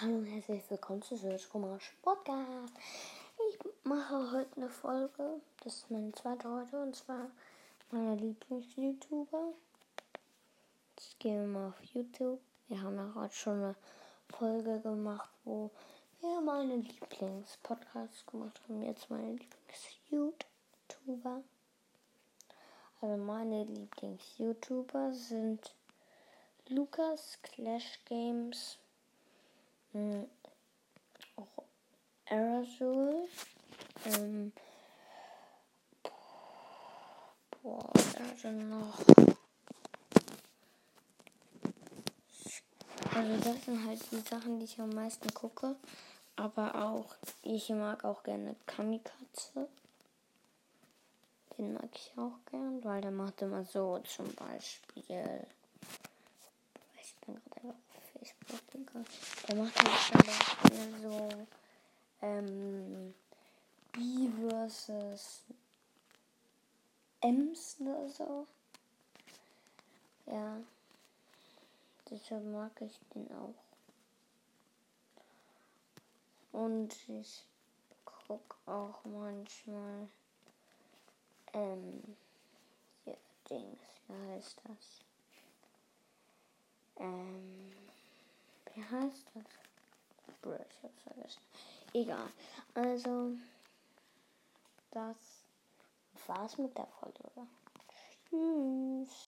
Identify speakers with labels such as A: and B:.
A: Hallo und herzlich willkommen zu Söldrummersch Podcast. Ich mache heute eine Folge, das ist meine zweite heute, und zwar meiner Lieblings-YouTuber. Jetzt gehen wir mal auf YouTube. Wir haben ja heute schon eine Folge gemacht, wo wir meine Lieblings-Podcasts gemacht haben. Jetzt meine Lieblings-YouTuber. Also meine Lieblings-YouTuber sind Lukas Clash Games äh, auch Aerosol. Ähm, boah, hatte noch? Also das sind halt die Sachen, die ich am meisten gucke. Aber auch, ich mag auch gerne Kamikaze. Den mag ich auch gern, weil der macht immer so zum Beispiel. Ich bin gerade einfach Facebook, Digga. Der macht halt zum Beispiel so ähm, B versus Ems oder so. Ja. Deshalb mag ich den auch. Und ich guck auch manchmal ähm, hier Dings, wie heißt das? Ähm, heißt das? Bro, ich hab's vergessen. Egal. Also, das war's mit der Folge. Tschüss.